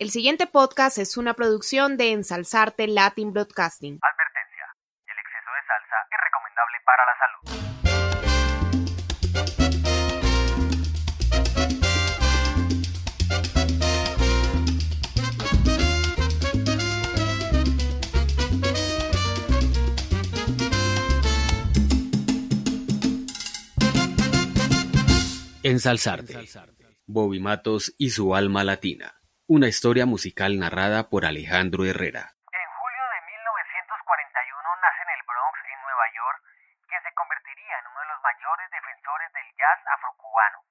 El siguiente podcast es una producción de Ensalzarte Latin Broadcasting. Advertencia. El exceso de salsa es recomendable para la salud. Ensalzarte. Bobby Matos y su alma latina. Una historia musical narrada por Alejandro Herrera. En julio de 1941 nace en el Bronx, en Nueva York, quien se convertiría en uno de los mayores defensores del jazz afrocubano,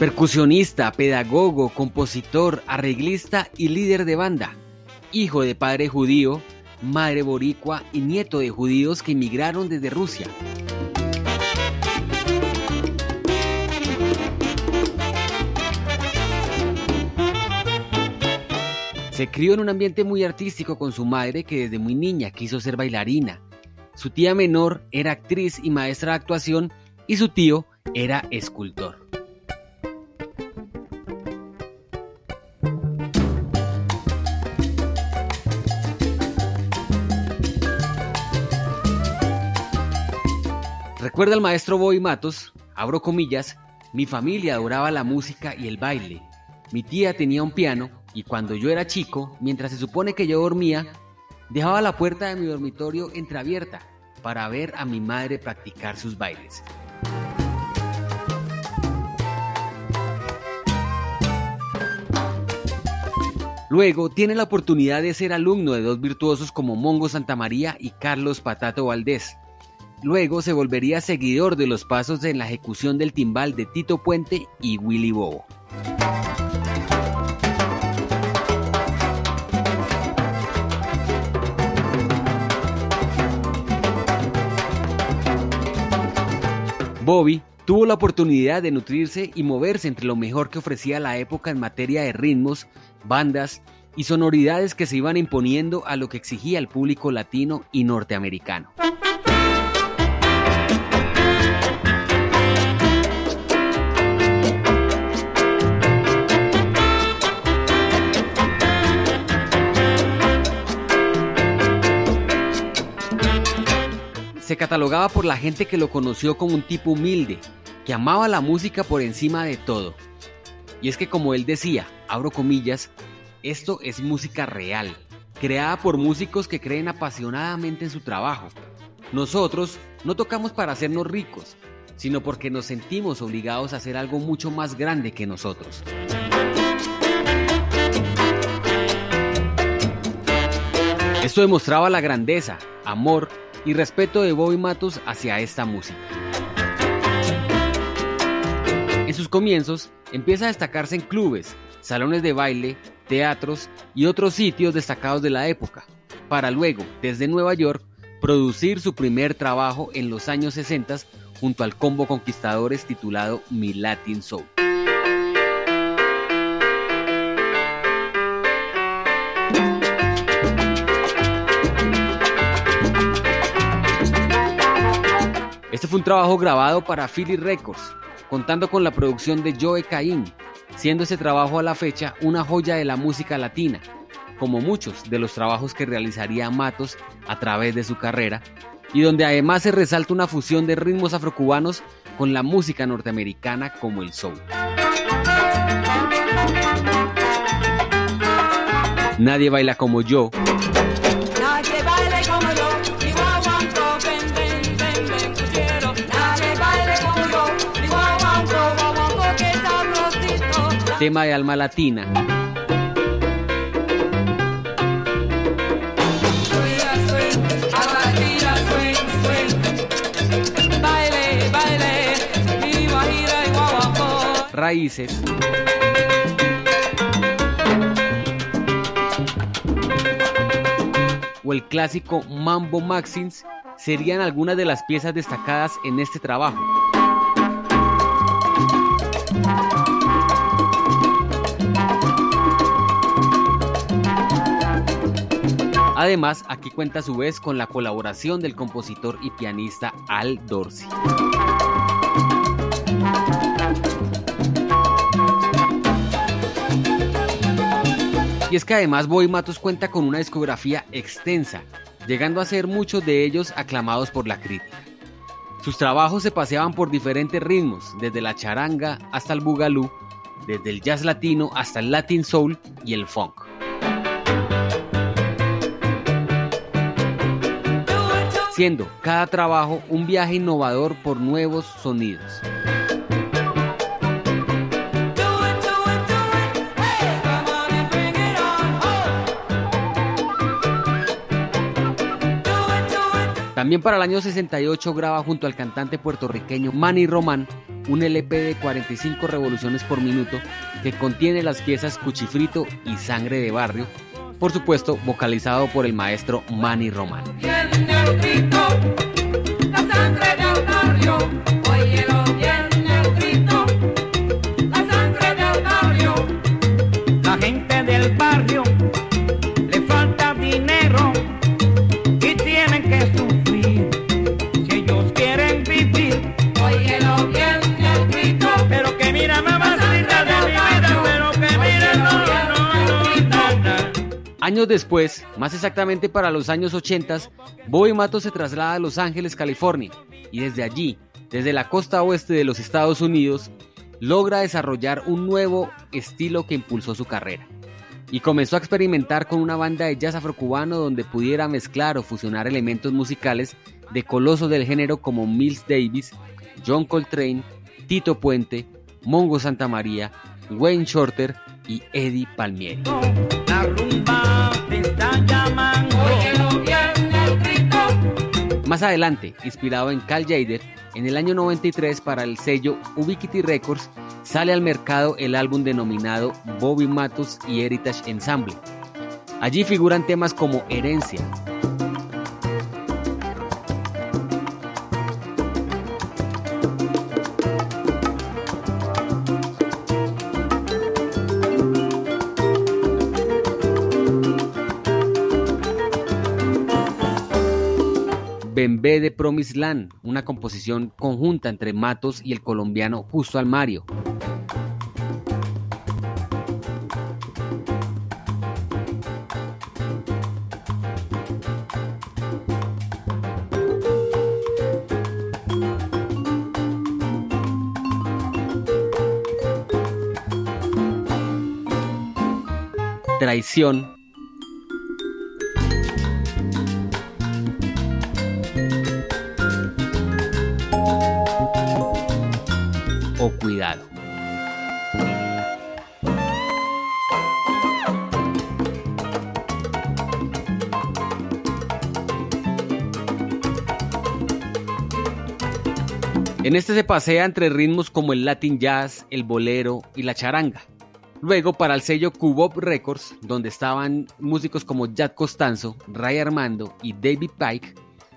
Percusionista, pedagogo, compositor, arreglista y líder de banda. Hijo de padre judío, madre boricua y nieto de judíos que emigraron desde Rusia. Se crió en un ambiente muy artístico con su madre que desde muy niña quiso ser bailarina. Su tía menor era actriz y maestra de actuación y su tío era escultor. Recuerda al maestro Bobby Matos, abro comillas, mi familia adoraba la música y el baile. Mi tía tenía un piano y cuando yo era chico, mientras se supone que yo dormía, dejaba la puerta de mi dormitorio entreabierta para ver a mi madre practicar sus bailes. Luego tiene la oportunidad de ser alumno de dos virtuosos como Mongo Santamaría y Carlos Patato Valdés. Luego se volvería seguidor de los pasos en la ejecución del timbal de Tito Puente y Willy Bobo. Bobby tuvo la oportunidad de nutrirse y moverse entre lo mejor que ofrecía la época en materia de ritmos, bandas y sonoridades que se iban imponiendo a lo que exigía el público latino y norteamericano. Se catalogaba por la gente que lo conoció como un tipo humilde, que amaba la música por encima de todo. Y es que como él decía, abro comillas, esto es música real, creada por músicos que creen apasionadamente en su trabajo. Nosotros no tocamos para hacernos ricos, sino porque nos sentimos obligados a hacer algo mucho más grande que nosotros. Esto demostraba la grandeza, amor y respeto de Bobby Matos hacia esta música. En sus comienzos empieza a destacarse en clubes, salones de baile, teatros y otros sitios destacados de la época, para luego, desde Nueva York, producir su primer trabajo en los años 60 junto al combo Conquistadores titulado Mi Latin Soul. Este fue un trabajo grabado para Philly Records, contando con la producción de Joe Caín, siendo ese trabajo a la fecha una joya de la música latina, como muchos de los trabajos que realizaría Matos a través de su carrera, y donde además se resalta una fusión de ritmos afrocubanos con la música norteamericana como el soul. Nadie baila como yo, tema de alma latina, raíces, o el clásico Mambo Maxins serían algunas de las piezas destacadas en este trabajo. Además, aquí cuenta a su vez con la colaboración del compositor y pianista Al Dorsey. Y es que además Boy Matos cuenta con una discografía extensa, llegando a ser muchos de ellos aclamados por la crítica. Sus trabajos se paseaban por diferentes ritmos, desde la charanga hasta el bugalú, desde el jazz latino hasta el latin soul y el funk. Siendo cada trabajo un viaje innovador por nuevos sonidos. También para el año 68 graba junto al cantante puertorriqueño Manny Román un LP de 45 revoluciones por minuto que contiene las piezas Cuchifrito y Sangre de Barrio, por supuesto vocalizado por el maestro Manny Román. La después, más exactamente para los años 80, Bobby Mato se traslada a Los Ángeles, California, y desde allí, desde la costa oeste de los Estados Unidos, logra desarrollar un nuevo estilo que impulsó su carrera. Y comenzó a experimentar con una banda de jazz afrocubano donde pudiera mezclar o fusionar elementos musicales de colosos del género como Mills Davis, John Coltrane, Tito Puente, Mongo Santa María, Wayne Shorter y Eddie Palmieri. Más adelante, inspirado en Cal Jader, en el año 93 para el sello Ubiquity Records sale al mercado el álbum denominado Bobby Matos y Heritage Ensemble. Allí figuran temas como Herencia, Bembé de Promised Land, una composición conjunta entre Matos y el colombiano Justo Almario. Traición En este se pasea entre ritmos como el Latin Jazz, el bolero y la charanga. Luego para el sello Cubop Records, donde estaban músicos como Jack Costanzo, Ray Armando y David Pike,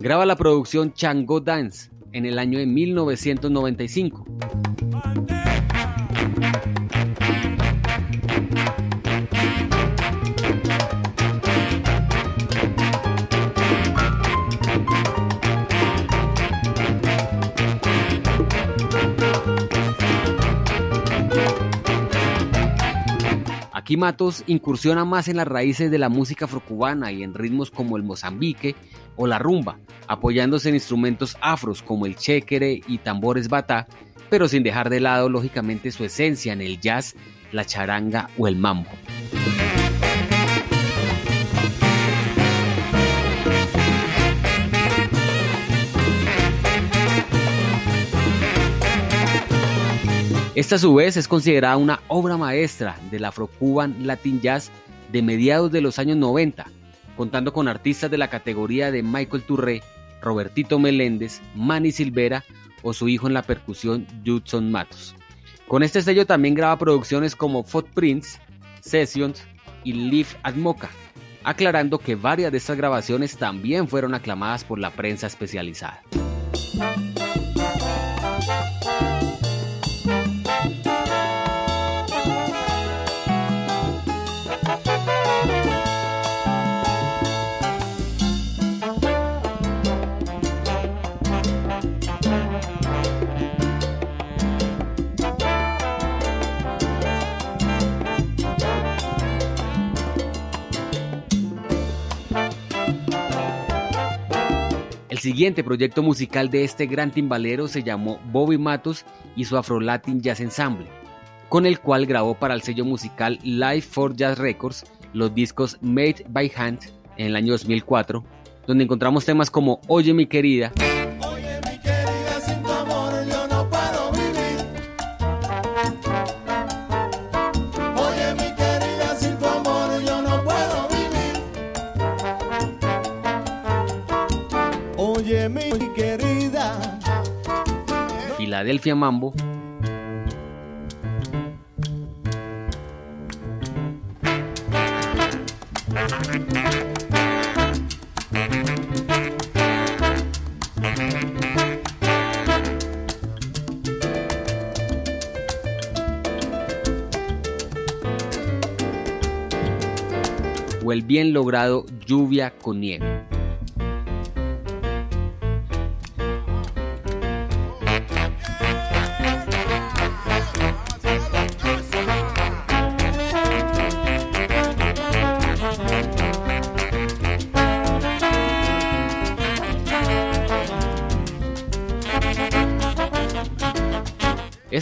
graba la producción Chango Dance en el año de 1995. Aquí Matos incursiona más en las raíces de la música afrocubana y en ritmos como el mozambique o la rumba, apoyándose en instrumentos afros como el chéquere y tambores batá, pero sin dejar de lado lógicamente su esencia en el jazz, la charanga o el mambo. Esta a su vez es considerada una obra maestra del Afro-Cuban Latin Jazz de mediados de los años 90, contando con artistas de la categoría de Michael Touré, Robertito Meléndez, Manny Silvera o su hijo en la percusión Judson Matos. Con este sello también graba producciones como Footprints, Sessions y Live at Mocha, aclarando que varias de estas grabaciones también fueron aclamadas por la prensa especializada. Siguiente proyecto musical de este gran timbalero se llamó Bobby Matos y su Afro Latin Jazz Ensemble, con el cual grabó para el sello musical Live for Jazz Records los discos Made by Hand en el año 2004, donde encontramos temas como Oye mi querida, Mi querida. Filadelfia Mambo, o el bien logrado Lluvia con Nieve.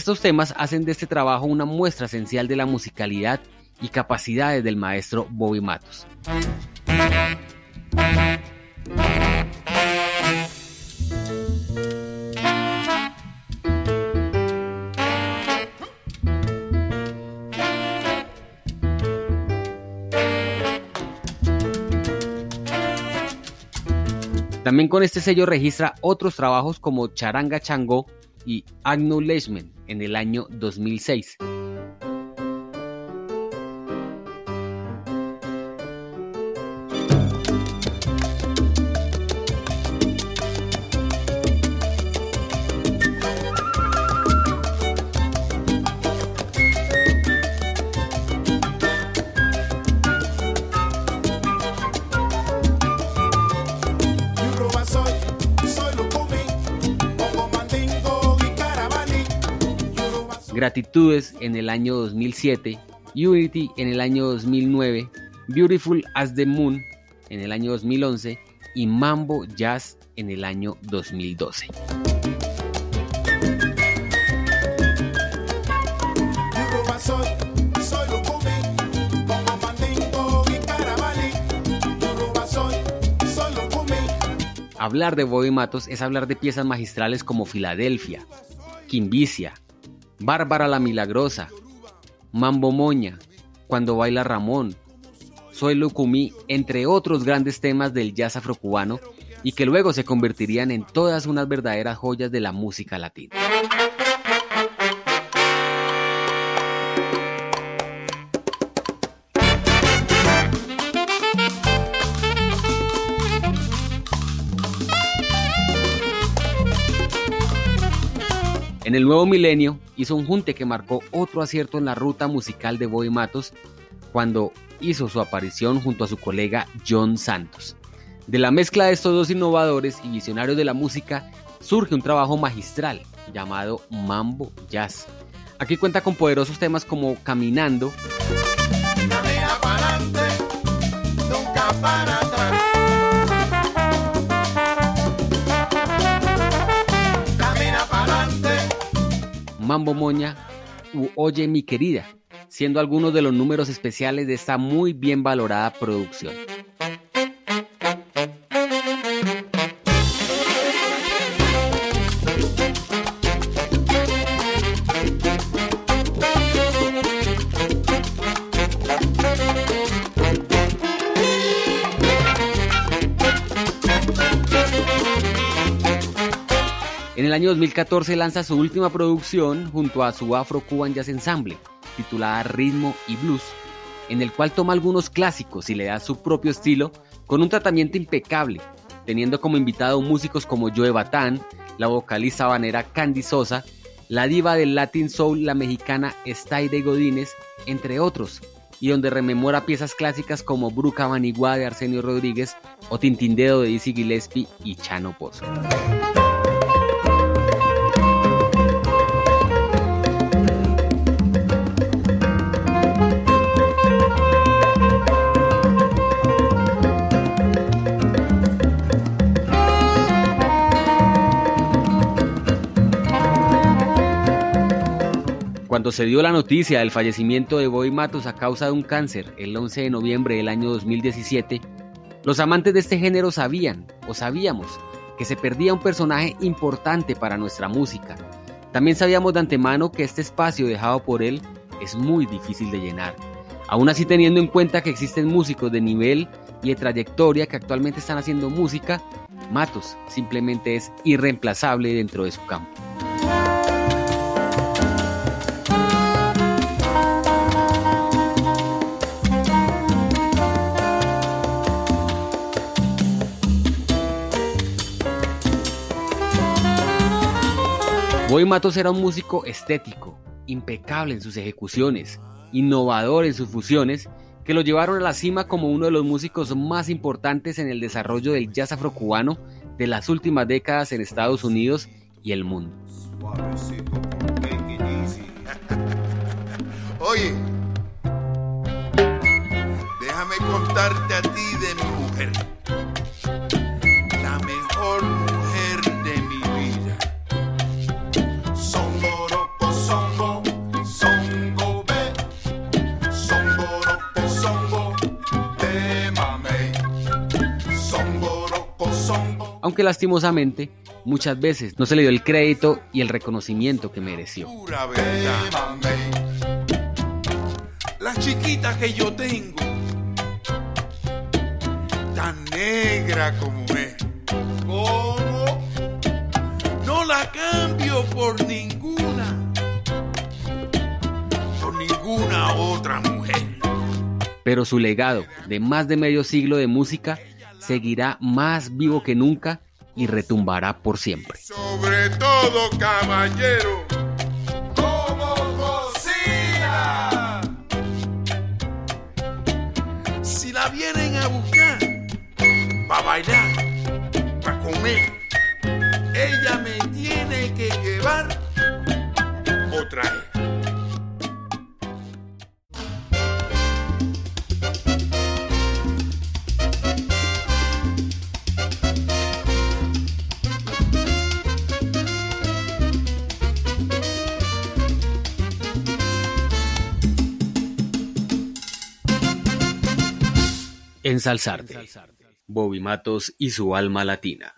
Estos temas hacen de este trabajo una muestra esencial de la musicalidad y capacidades del maestro Bobby Matos. También con este sello registra otros trabajos como Charanga Chango y Acknowledgement en el año 2006. Gratitudes en el año 2007, Unity en el año 2009, Beautiful as the Moon en el año 2011 y Mambo Jazz en el año 2012. Yoruba soy, soy Lucumí, Pongo Mandingo y Carabalí. Yoruba soy, soy Lucumí. Hablar de Bobby Matos es hablar de piezas magistrales como Filadelfia, Quimbicia, Bárbara la Milagrosa, Mambo Moña, Cuando baila Ramón, Soy Lucumí, entre otros grandes temas del jazz afrocubano y que luego se convertirían en todas unas verdaderas joyas de la música latina. En el nuevo milenio hizo un junte que marcó otro acierto en la ruta musical de Bobby Matos cuando hizo su aparición junto a su colega John Santos. De la mezcla de estos dos innovadores y visionarios de la música surge un trabajo magistral llamado Mambo Jazz. Aquí cuenta con poderosos temas como Caminando, Mambo Moña u Oye mi querida, siendo algunos de los números especiales de esta muy bien valorada producción. Año 2014 lanza su última producción junto a su Afro Cuban Jazz Ensemble, titulada Ritmo y Blues, en el cual toma algunos clásicos y le da su propio estilo con un tratamiento impecable, teniendo como invitado músicos como Joe Batán, la vocalista habanera Candy Sosa, la diva del Latin Soul, la mexicana de Godínez, entre otros, y donde rememora piezas clásicas como Bruca Manigua de Arsenio Rodríguez o Tintindeo de Dizzy Gillespie y Chano Pozo. Cuando se dio la noticia del fallecimiento de Bobby Matos a causa de un cáncer el 11 de noviembre del año 2017, los amantes de este género sabían, o sabíamos, que se perdía un personaje importante para nuestra música. También sabíamos de antemano que este espacio dejado por él es muy difícil de llenar. Aún así teniendo en cuenta que existen músicos de nivel y de trayectoria que actualmente están haciendo música, Matos simplemente es irreemplazable dentro de su campo. Boy Matos era un músico estético, impecable en sus ejecuciones, innovador en sus fusiones, que lo llevaron a la cima como uno de los músicos más importantes en el desarrollo del jazz afrocubano de las últimas décadas en Estados Unidos y el mundo. Oye, déjame contarte a ti de mi mujer. Aunque lastimosamente, muchas veces no se le dio el crédito y el reconocimiento que mereció. Pura verdad. La chiquita que yo tengo, tan negra como es. ¿Cómo? No la cambio por ninguna, por ninguna otra mujer. Pero su legado de más de medio siglo de música seguirá más vivo que nunca y retumbará por siempre. Sobre todo, caballero, como cocina. Si la vienen a buscar, para bailar, para comer, Ensalzarte. Bobby Matos y su alma latina.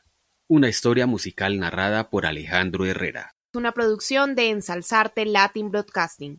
Una historia musical narrada por Alejandro Herrera. Una producción de Ensalzarte Latin Broadcasting.